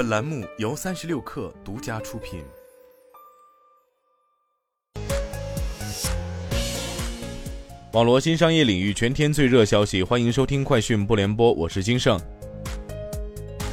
本栏目由三十六氪独家出品。网罗新商业领域全天最热消息，欢迎收听快讯不联播，我是金盛。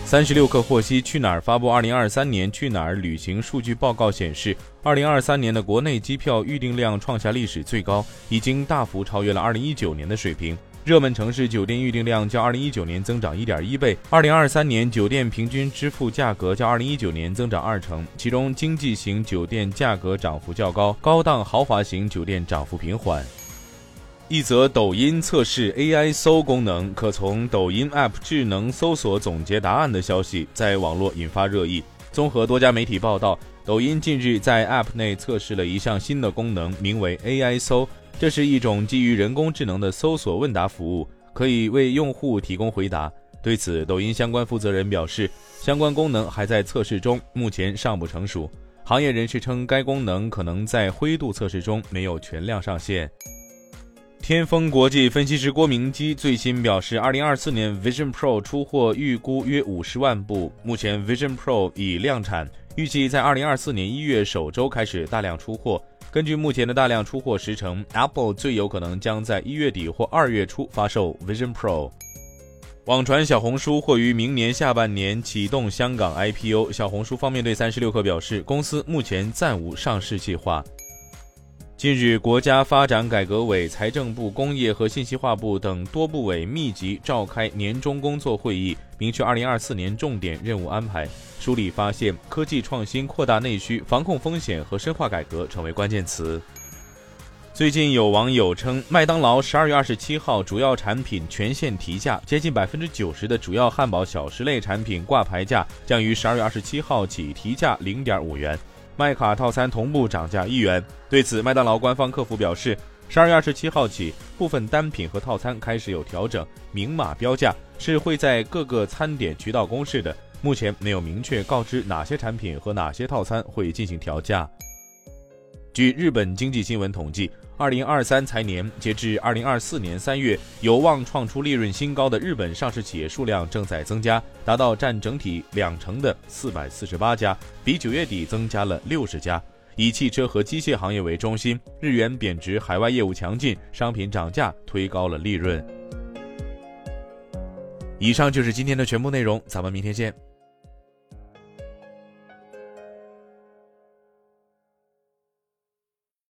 三十六氪获悉，去哪儿发布二零二三年去哪儿旅行数据报告显示，二零二三年的国内机票预订量创下历史最高，已经大幅超越了二零一九年的水平。热门城市酒店预订量较二零一九年增长一点一倍，二零二三年酒店平均支付价格较二零一九年增长二成，其中经济型酒店价格涨幅较高，高档豪华型酒店涨幅平缓。一则抖音测试 AI 搜功能，可从抖音 App 智能搜索总结答案的消息，在网络引发热议。综合多家媒体报道，抖音近日在 App 内测试了一项新的功能，名为 AI 搜，这是一种基于人工智能的搜索问答服务，可以为用户提供回答。对此，抖音相关负责人表示，相关功能还在测试中，目前尚不成熟。行业人士称，该功能可能在灰度测试中没有全量上线。天风国际分析师郭明基最新表示，二零二四年 Vision Pro 出货预估约五十万部，目前 Vision Pro 已量产，预计在二零二四年一月首周开始大量出货。根据目前的大量出货时程，Apple 最有可能将在一月底或二月初发售 Vision Pro。网传小红书或于明年下半年启动香港 IPO，小红书方面对三十六氪表示，公司目前暂无上市计划。近日，国家发展改革委、财政部、工业和信息化部等多部委密集召开年终工作会议，明确2024年重点任务安排。梳理发现，科技创新、扩大内需、防控风险和深化改革成为关键词。最近有网友称，麦当劳12月27号主要产品全线提价，接近百分之九十的主要汉堡小食类产品挂牌价将于12月27号起提价0.5元。麦卡套餐同步涨价一元。对此，麦当劳官方客服表示，十二月二十七号起，部分单品和套餐开始有调整，明码标价是会在各个餐点渠道公示的。目前没有明确告知哪些产品和哪些套餐会进行调价。据日本经济新闻统计。二零二三财年截至二零二四年三月，有望创出利润新高的日本上市企业数量正在增加，达到占整体两成的四百四十八家，比九月底增加了六十家。以汽车和机械行业为中心，日元贬值，海外业务强劲，商品涨价推高了利润。以上就是今天的全部内容，咱们明天见。